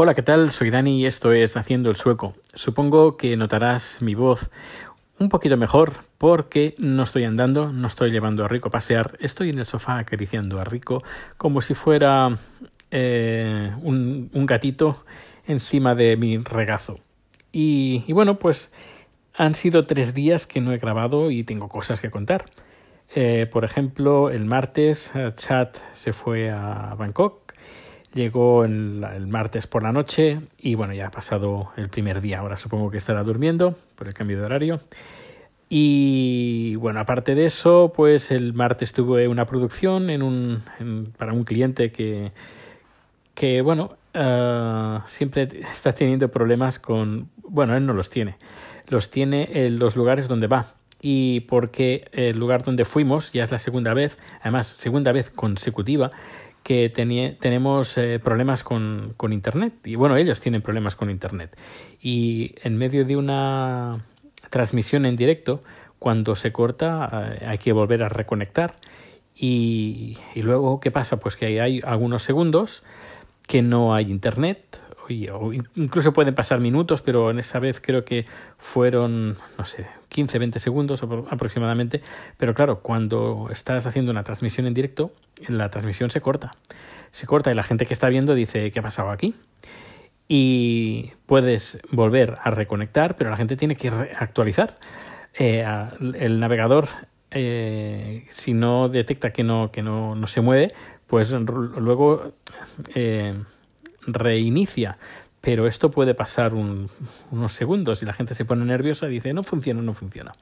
Hola, ¿qué tal? Soy Dani y esto es Haciendo el Sueco. Supongo que notarás mi voz un poquito mejor porque no estoy andando, no estoy llevando a Rico a pasear, estoy en el sofá acariciando a Rico como si fuera eh, un, gatito encima de mi regazo. Y, bueno, pues han sido tres días que no he grabado y tengo cosas que contar. Eh, por ejemplo, el martes eh, Chat se fue a Bangkok Llegó el, martes por la noche y bueno, ya ha pasado el primer día. Ahora supongo que estará durmiendo por el cambio de horario. Y bueno, aparte de eso, pues el martes tuve una producción en un, para un cliente que, que bueno, uh, siempre está teniendo problemas con... Bueno, él no los tiene. Los tiene en los lugares donde va. Y porque el lugar donde fuimos, ya es la segunda vez, además segunda vez consecutiva, que tenemos eh, problemas con, Internet. Y bueno, ellos tienen problemas con Internet. Y en medio de una transmisión en directo, cuando se corta, eh, hay que volver a reconectar. Y, y, luego, ¿qué pasa? Pues que hay algunos segundos que no hay Internet incluso pueden pasar minutos, pero en esa vez creo que fueron, no sé, 15, 20 segundos aproximadamente. Pero claro, cuando estás haciendo una transmisión en directo, la transmisión se corta. Se corta y la gente que está viendo dice, ¿qué ha pasado aquí? Y puedes volver a reconectar, pero la gente tiene que actualizar. Eh, el navegador, eh, si no detecta que no, que no, no se mueve, pues luego eh, reinicia. Pero esto puede pasar unos segundos y la gente se pone nerviosa y dice no funciona, no funciona.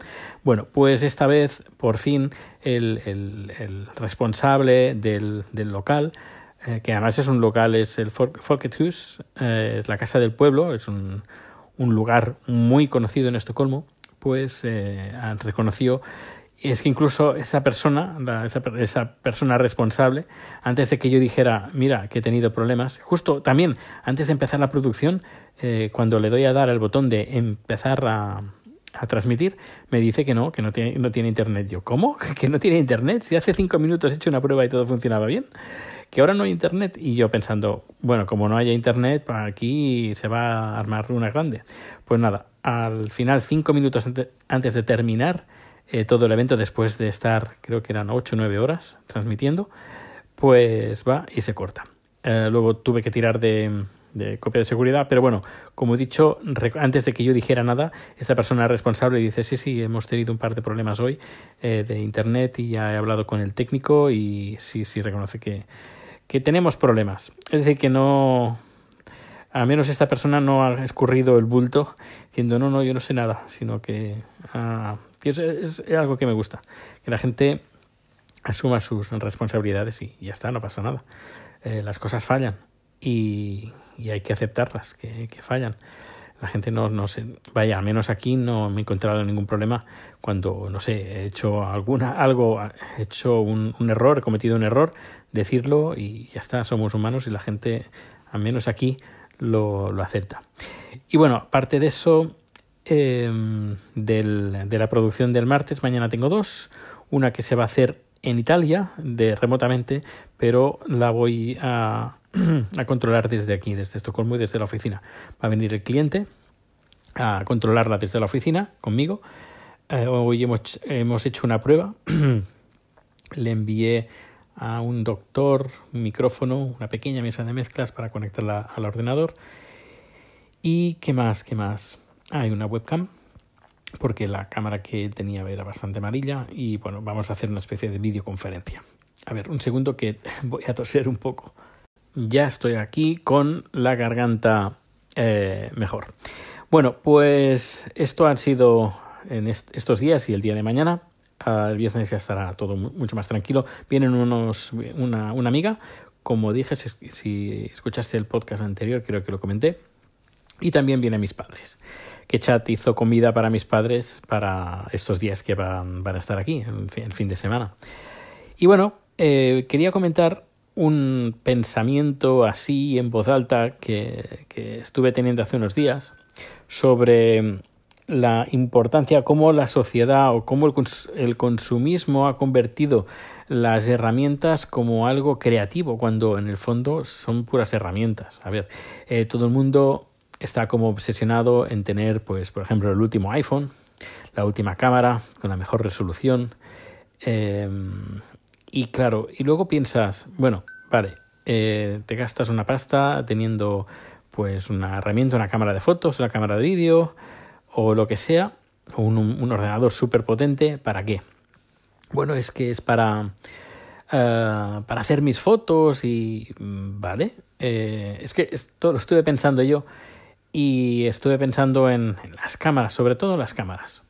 Bueno, pues esta vez por fin el, el, responsable del, del local, eh, que además es un local, es el Folkethus, eh, es la casa del pueblo, es un, un lugar muy conocido en Estocolmo, pues eh, reconoció es que incluso esa persona, esa, persona responsable, antes de que yo dijera, mira, que he tenido problemas, justo también antes de empezar la producción, eh, cuando le doy a dar al botón de empezar a, a transmitir, me dice que no, que no tiene, no tiene internet. Yo, ¿cómo? ¿Que no tiene internet? Si hace cinco minutos he hecho una prueba y todo funcionaba bien. Que ahora no hay internet. Y yo pensando, bueno, como no haya internet, aquí se va a armar una grande. Pues nada, al final, cinco minutos antes de terminar, eh, todo el evento después de estar, creo que eran 8 o 9 horas transmitiendo, pues va y se corta. Eh, luego tuve que tirar de, copia de seguridad, pero bueno, como he dicho, antes de que yo dijera nada, esta persona responsable dice, sí, sí, hemos tenido un par de problemas hoy eh, de Internet y ya he hablado con el técnico y sí, sí, reconoce que, que tenemos problemas. Es decir, que no, a menos esta persona no ha escurrido el bulto diciendo no, no, yo no sé nada, sino que ah, es, algo que me gusta, que la gente asuma sus responsabilidades y ya está, no pasa nada. Eh, las cosas fallan y, hay que aceptarlas, que, fallan. La gente no, no se vaya, al menos aquí no me he encontrado ningún problema cuando, no sé, he hecho alguna, algo, he hecho un, error, he cometido un error, decirlo y ya está, somos humanos y la gente, al menos aquí, lo, lo acepta. Y bueno, aparte de eso, Em, de la producción del martes. Mañana tengo dos. Una que se va a hacer en Italia, de remotamente, pero la voy a, a controlar desde aquí, desde Estocolmo y desde la oficina. Va a venir el cliente a controlarla desde la oficina conmigo. Eh, hoy hemos, hemos hecho una prueba. Le envié a un doctor un micrófono, una pequeña mesa de mezclas para conectarla al ordenador. ¿Y qué más? ¿Qué más? Hay una webcam porque la cámara que tenía era bastante amarilla y bueno, vamos a hacer una especie de videoconferencia. A ver, un segundo que voy a toser un poco. Ya estoy aquí con la garganta eh, mejor. Bueno, pues esto ha sido en estos días y el día de mañana. el viernes ya estará todo mucho más tranquilo. Vienen unos, una, una amiga, como dije, si, si escuchaste el podcast anterior, creo que lo comenté. Y también vienen mis padres que Chat hizo comida para mis padres para estos días que van, van a estar aquí, el fin de semana. Y bueno, eh, quería comentar un pensamiento así en voz alta que, que estuve teniendo hace unos días sobre la importancia, cómo la sociedad o cómo el, consumismo ha convertido las herramientas como algo creativo, cuando en el fondo son puras herramientas. A ver, eh, todo el mundo está como obsesionado en tener, pues, por ejemplo, el último iPhone, la última cámara con la mejor resolución. Em, y claro, y luego piensas, bueno, vale, eh, te gastas una pasta teniendo pues una herramienta, una cámara de fotos, una cámara de vídeo o lo que sea, o un, un ordenador súper potente, ¿para qué? Bueno, es que es para, eh, para hacer mis fotos y... Mm, vale, eh, es que esto lo estuve pensando yo y estuve pensando en, las cámaras, sobre todo las cámaras.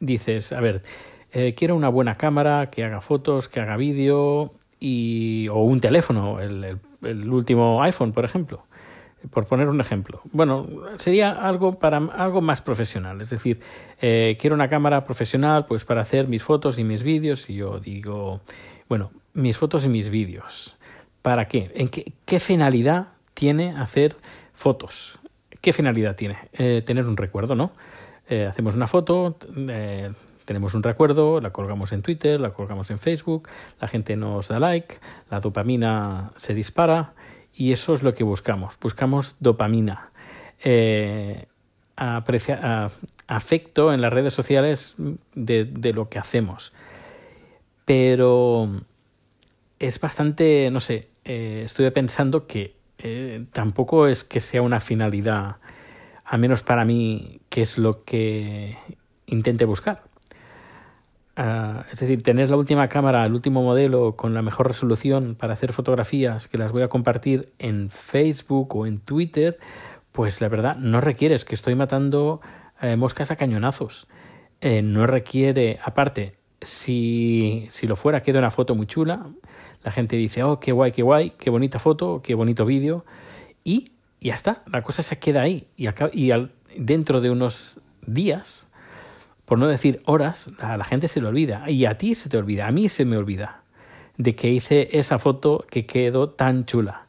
Dices, a ver, eh, quiero una buena cámara que haga fotos, que haga vídeo y o un teléfono, el, último iPhone, por ejemplo por poner un ejemplo. Bueno, sería algo para algo más profesional, es decir, eh, quiero una cámara profesional pues para hacer mis fotos y mis vídeos y yo digo, bueno, mis fotos y mis vídeos. ¿Para qué? ¿En qué, qué finalidad tiene hacer fotos? ¿Qué finalidad tiene? Eh, tener un recuerdo, ¿no? Eh, hacemos una foto, tenemos un recuerdo, la colgamos en Twitter, la colgamos en Facebook, la gente nos da like, la dopamina se dispara y eso es lo que buscamos. Buscamos dopamina. Eh, afecto en las redes sociales de, lo que hacemos. Pero es bastante, no sé, eh, estuve pensando que eh, tampoco es que sea una finalidad, a menos para mí, que es lo que intente buscar. Ah, es decir, tener la última cámara, el último modelo con la mejor resolución para hacer fotografías que las voy a compartir en Facebook o en Twitter, pues la verdad no requiere, es que estoy matando eh, moscas a cañonazos. Eh, no requiere, aparte, si, si lo fuera, queda una foto muy chula. La gente dice, oh, qué guay, qué guay, qué bonita foto, qué bonito vídeo. Y ya está, la cosa se queda ahí. Y, y al, dentro de unos días por no decir horas, la gente se le olvida. Y a ti se te olvida, a mí se me olvida de que hice esa foto que quedó tan chula.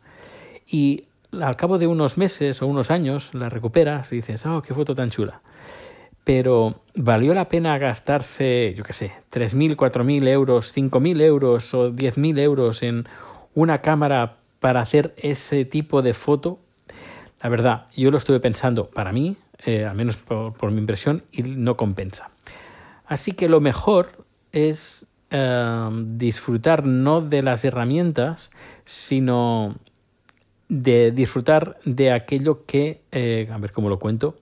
Y al cabo de unos meses o unos años la recuperas y dices, oh, qué foto tan chula. Pero ¿valió la pena gastarse, yo qué sé, 3.000, 4.000 euros, 5.000 euros o 10.000 euros en una cámara para hacer ese tipo de foto? La verdad, yo lo estuve pensando, para mí eh, al menos por, mi impresión, y no compensa. Así que lo mejor es em, disfrutar no de las herramientas, sino de disfrutar de aquello que, eh, a ver cómo lo cuento,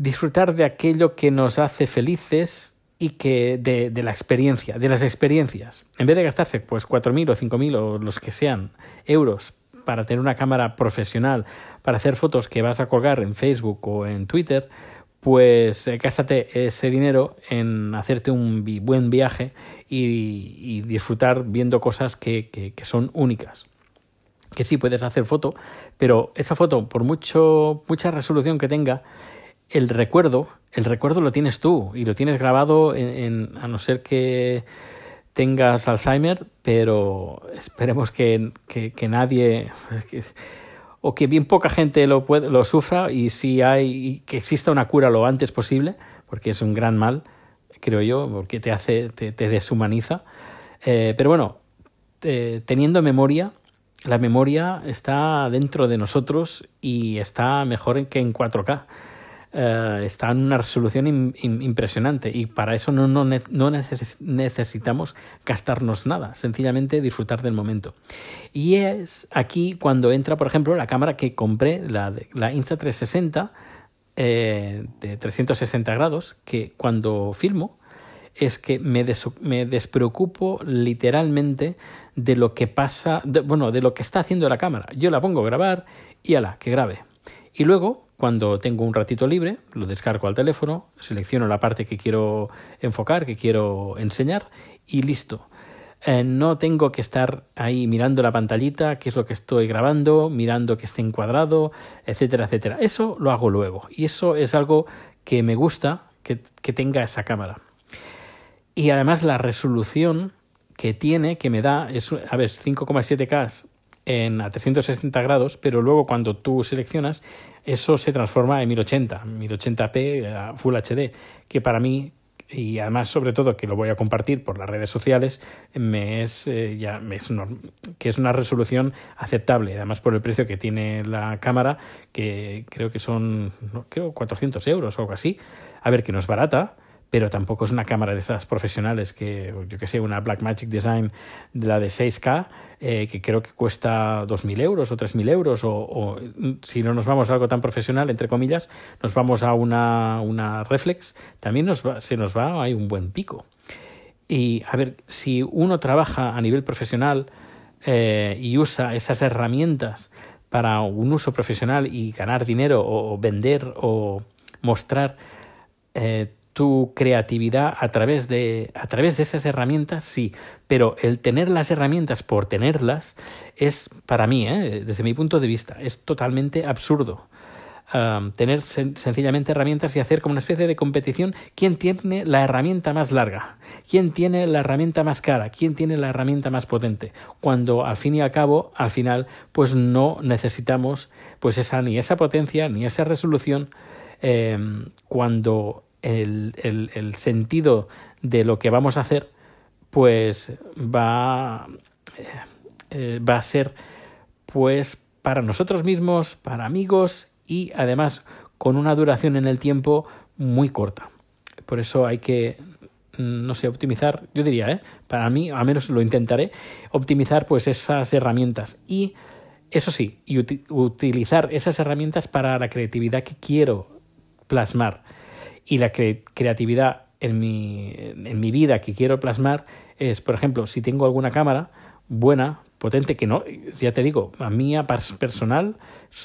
disfrutar de aquello que nos hace felices y que de, de, la experiencia, de las experiencias. En vez de gastarse pues 4.000 o 5.000 o los que sean euros para tener una cámara profesional, para hacer fotos que vas a colgar en Facebook o en Twitter, pues eh, gástate ese dinero en hacerte un buen viaje y, disfrutar viendo cosas que, que, son únicas. Que sí puedes hacer foto, pero esa foto, por mucho, mucha resolución que tenga, el recuerdo, el recuerdo lo tienes tú y lo tienes grabado en a no ser que tengas Alzheimer, pero esperemos que, que, nadie o que bien poca gente lo, puede, lo sufra y si hay que exista una cura lo antes posible, porque es un gran mal, creo yo, porque te hace, te, deshumaniza. Eh, pero bueno, teniendo memoria, la memoria está dentro de nosotros y está mejor que en 4K. Eh, está en una resolución impresionante y para eso no, necesitamos gastarnos nada, sencillamente disfrutar del momento. Y es aquí cuando entra, por ejemplo, la cámara que compré, la, la Insta360 eh, de 360 grados, que cuando filmo es que me, me despreocupo literalmente de lo que pasa, bueno, de lo que está haciendo la cámara. Yo la pongo a grabar y ala, que grabe. Y luego cuando tengo un ratito libre, lo descargo al teléfono, selecciono la parte que quiero enfocar, que quiero enseñar y listo. Eh, no tengo que estar ahí mirando la pantallita, qué es lo que estoy grabando, mirando que esté encuadrado, etcétera, etcétera. Eso lo hago luego y eso es algo que me gusta que, tenga esa cámara. Y además la resolución que tiene, que me da, es, a ver, 5,7K en a 360 grados, pero luego cuando tú seleccionas eso se transforma en 1080, 1080p, Full HD, que para mí y además sobre todo que lo voy a compartir por las redes sociales me es eh, ya me es que es una resolución aceptable. Además por el precio que tiene la cámara que creo que son creo 400 euros o algo así. A ver que no es barata pero tampoco es una cámara de esas profesionales que, yo que sé, una Blackmagic Design de la de 6K, eh, que creo que cuesta 2.000 euros o 3.000 euros, o, si no nos vamos a algo tan profesional, entre comillas, nos vamos a una, una Reflex, también nos se nos va, hay un buen pico. Y a ver, si uno trabaja a nivel profesional eh, y usa esas herramientas para un uso profesional y ganar dinero o, vender o mostrar eh, tu creatividad a través de a través de esas herramientas sí. Pero el tener las herramientas por tenerlas es para mí ¿eh? desde mi punto de vista es totalmente absurdo. Tener sencillamente herramientas y hacer como una especie de competición. Quién tiene la herramienta más larga quién tiene la herramienta más cara quién tiene la herramienta más potente cuando al fin y al cabo al final pues no necesitamos pues esa ni esa potencia ni esa resolución. Em, cuando el, el, el, sentido de lo que vamos a hacer, pues va, eh, eh, va a ser pues para nosotros mismos, para amigos y además con una duración en el tiempo muy corta. Por eso hay que, no sé, optimizar, yo diría, ¿eh? para mí, al menos lo intentaré, optimizar pues esas herramientas y, eso sí, y utilizar esas herramientas para la creatividad que quiero plasmar y la creatividad en mi, en mi vida que quiero plasmar es, por ejemplo, si tengo alguna cámara buena, potente, que no, ya te digo, a mía personal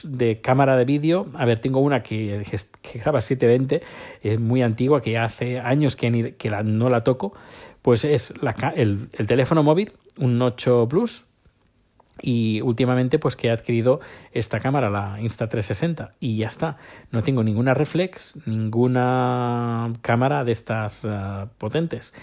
de cámara de vídeo, a ver, tengo una que, que graba 720, es muy antigua, que hace años que, no la toco, pues es la, el, el teléfono móvil, un 8 Plus, y últimamente pues que he adquirido esta cámara la Insta360 y ya está. No tengo ninguna reflex ninguna cámara de estas eh, potentes.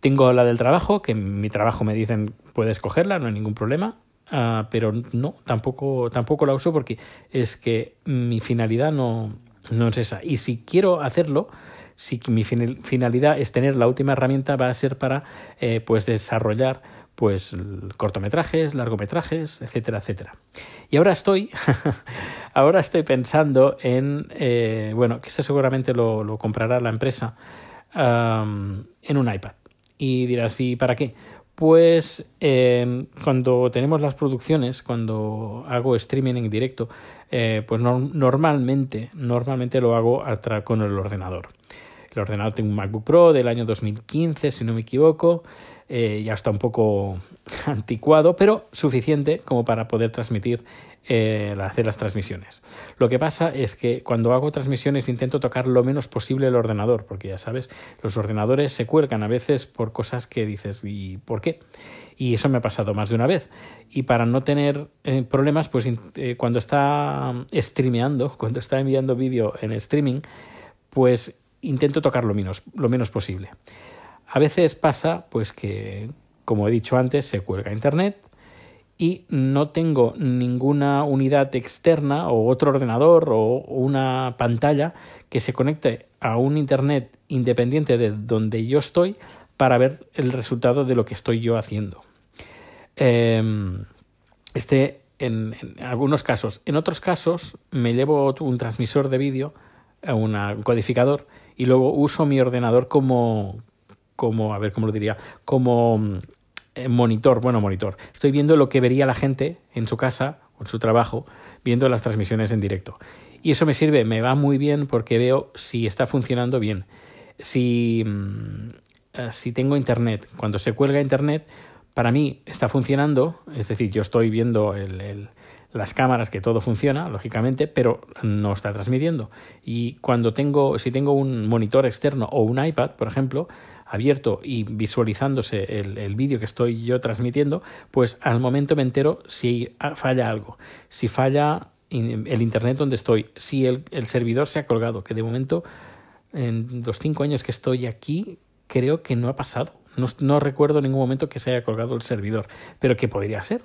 Tengo la del trabajo que en mi trabajo me dicen puedes cogerla no hay ningún problema uh, pero no tampoco tampoco la uso porque es que mi finalidad no no es esa. Y si quiero hacerlo si mi finalidad es tener la última herramienta va a ser para eh, pues desarrollar pues cortometrajes, largometrajes, etcétera, etcétera. Y ahora estoy, ahora estoy pensando en, eh, bueno, que esto seguramente lo, comprará la empresa en un iPad. Y dirás, ¿y para qué? Pues em, cuando tenemos las producciones, cuando hago streaming en directo, eh, pues normalmente, normalmente lo hago con el ordenador. El ordenador tengo un MacBook Pro del año 2015, si no me equivoco. Eh, ya está un poco anticuado, pero suficiente como para poder transmitir, eh, hacer las transmisiones. Lo que pasa es que cuando hago transmisiones intento tocar lo menos posible el ordenador, porque ya sabes, los ordenadores se cuelgan a veces por cosas que dices, ¿y por qué? Y eso me ha pasado más de una vez. Y para no tener eh, problemas, pues cuando está streameando, cuando está enviando vídeo en streaming, pues intento tocar lo menos, lo menos posible. A veces pasa pues que, como he dicho antes, se cuelga internet y no tengo ninguna unidad externa o otro ordenador o una pantalla que se conecte a un internet independiente de donde yo estoy para ver el resultado de lo que estoy yo haciendo. Em, este en, algunos casos. En otros casos me llevo un transmisor de vídeo, un codificador, y luego uso mi ordenador como, como, a ver cómo lo diría, como mm, monitor, bueno, monitor. Estoy viendo lo que vería la gente en su casa o en su trabajo, viendo las transmisiones en directo. Y eso me sirve, me va muy bien porque veo si está funcionando bien. Si, mm, eh, si tengo internet, cuando se cuelga internet, para mí está funcionando, es decir, yo estoy viendo el, las cámaras que todo funciona, lógicamente, pero no está transmitiendo. Y cuando tengo, si tengo un monitor externo o un iPad, por ejemplo, abierto y visualizándose el, vídeo que estoy yo transmitiendo, pues al momento me entero si falla algo, si falla el internet donde estoy, si el, servidor se ha colgado, que de momento en los cinco años que estoy aquí creo que no ha pasado. No, no recuerdo en ningún momento que se haya colgado el servidor, pero que podría ser.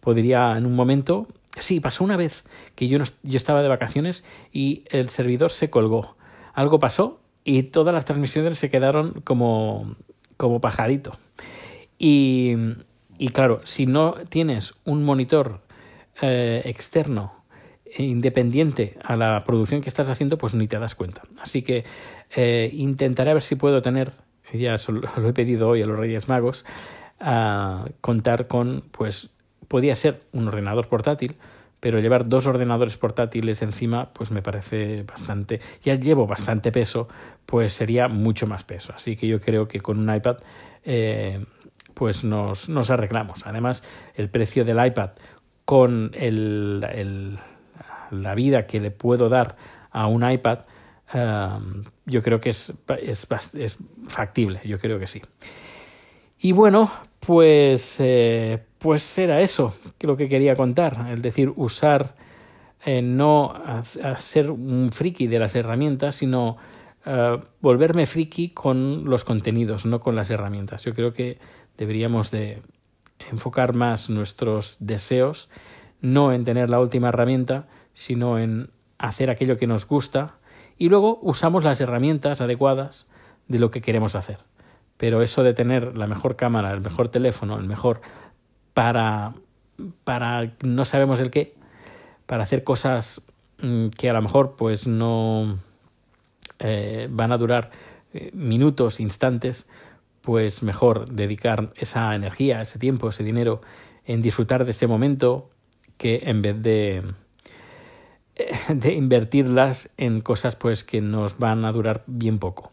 Podría en un momento Sí, pasó una vez que yo, yo estaba de vacaciones y el servidor se colgó. Algo pasó y todas las transmisiones se quedaron como, como pajarito. Y, y claro, si no tienes un monitor eh, externo independiente a la producción que estás haciendo, pues ni te das cuenta. Así que eh, intentaré ver si puedo tener, ya lo he pedido hoy a los Reyes Magos, a contar con, pues, podía ser un ordenador portátil, pero llevar dos ordenadores portátiles encima, pues me parece bastante, ya llevo bastante peso, pues sería mucho más peso. Así que yo creo que con un iPad, eh, pues nos, nos arreglamos. Además, el precio del iPad con el, el la vida que le puedo dar a un iPad, um, yo creo que es, es, es, factible, yo creo que sí. Y bueno, pues, eh, pues era eso lo que quería contar, es decir, usar, eh, no ser un friki de las herramientas, sino uh, volverme friki con los contenidos, no con las herramientas. Yo creo que deberíamos de enfocar más nuestros deseos, no en tener la última herramienta, sino en hacer aquello que nos gusta y luego usamos las herramientas adecuadas de lo que queremos hacer. Pero eso de tener la mejor cámara, el mejor teléfono, el mejor para para no sabemos el qué, para hacer cosas mm, que a lo mejor pues no eh, van a durar eh, minutos, instantes, pues mejor dedicar esa energía, ese tiempo, ese dinero en disfrutar de ese momento que en vez de de invertirlas en cosas pues que nos van a durar bien poco.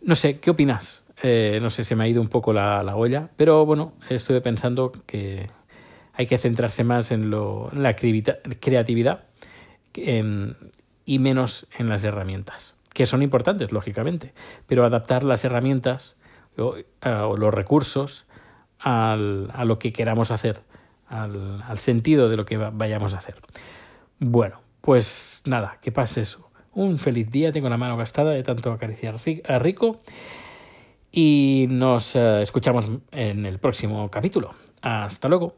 No sé, ¿qué opinas? Eh, no sé, se me ha ido un poco la, olla, pero bueno, estuve pensando que hay que centrarse más en, lo, en la creatividad y menos en las herramientas, que son importantes, lógicamente, pero adaptar las herramientas o, los recursos al, a lo que queramos hacer, al, al sentido de lo que vayamos a hacer. Bueno, pues nada, que pase eso. Un feliz día, tengo la mano gastada de tanto acariciar a Rico y nos eh, escuchamos en el próximo capítulo. Hasta luego.